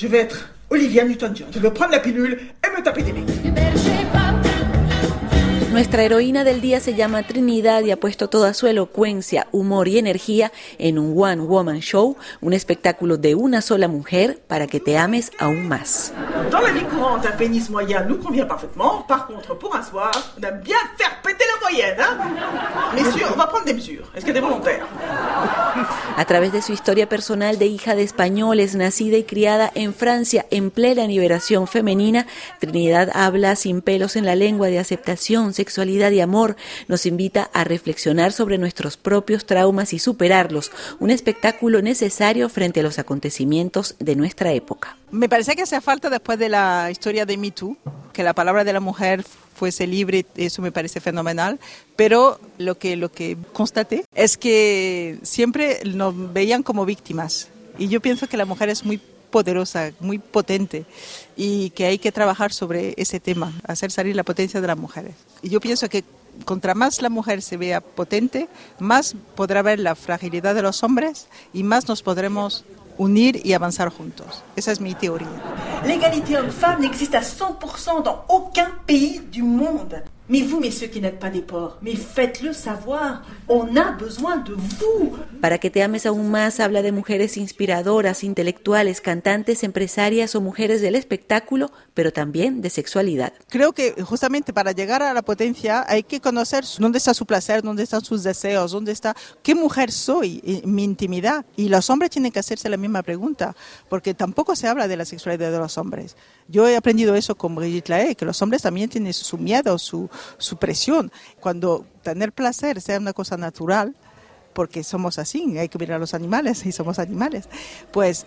Je vais être Olivia Newton-John. Je vais prendre la pilule et me taper des mecs. Nuestra heroína del día se llama Trinidad y ha puesto toda su elocuencia, humor y energía en un One Woman Show, un espectáculo de una sola mujer para que te ames aún más. Dans la vie courante, un pénis moyen nous convient parfaitement. Par contre, pour un soir, on aime bien faire péter la moyenne. Hein Messieurs, on va prendre des mesures. Est-ce que des volontaires A través de su historia personal de hija de españoles, nacida y criada en Francia en plena liberación femenina, Trinidad habla sin pelos en la lengua de aceptación, sexualidad y amor. Nos invita a reflexionar sobre nuestros propios traumas y superarlos. Un espectáculo necesario frente a los acontecimientos de nuestra época. Me parece que hace falta después de la historia de Me Too, que la palabra de la mujer fuese libre, eso me parece fenomenal, pero lo que, lo que constaté es que siempre nos veían como víctimas. Y yo pienso que la mujer es muy poderosa, muy potente y que hay que trabajar sobre ese tema, hacer salir la potencia de las mujeres. Y yo pienso que contra más la mujer se vea potente, más podrá ver la fragilidad de los hombres y más nos podremos unir y avanzar juntos. Esa es mi teoría. Homme-femme n'existe à 100% dans aucun pays du monde. Mais vous, messieurs qui n'êtes pas des porcs, mais faites-le savoir. On a besoin de vous. Para que te ames aún más habla de mujeres inspiradoras, intelectuales, cantantes, empresarias o mujeres del espectáculo, pero también de sexualidad. Creo que justamente para llegar a la potencia hay que conocer dónde está su placer, dónde están sus deseos, dónde está qué mujer soy, en mi intimidad. Y los hombres tienen que hacerse la misma pregunta, porque tampoco se habla de la sexualidad de los hombres. Yo he aprendido eso con Brigitte Lahaye, que los hombres también tienen su miedo, su, su presión. Cuando tener placer sea una cosa natural, porque somos así, hay que mirar a los animales y somos animales, pues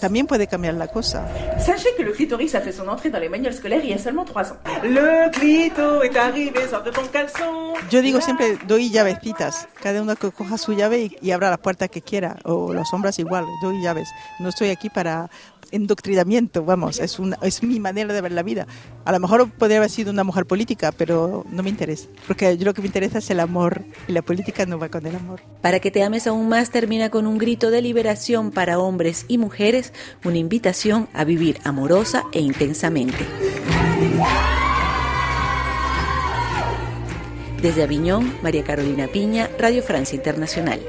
también puede cambiar la cosa. Sachez que le clitoris a fait son entrée dans les manuels scolaires il y a seulement 3 ans. Le clito est arrivé, sort de ton caleçon. Yo digo siempre, doy llavecitas, cada uno que coja su llave y, y abra la puerta que quiera, o los hombres igual, doy llaves. No estoy aquí para endoctrinamiento, vamos, es, una, es mi manera de ver la vida. A lo mejor podría haber sido una mujer política, pero no me interesa, porque yo lo que me interesa es el amor y la política no va con el amor. Para que te ames aún más termina con un grito de liberación para hombres y mujeres, una invitación a vivir amorosa e intensamente. Desde Aviñón, María Carolina Piña, Radio Francia Internacional.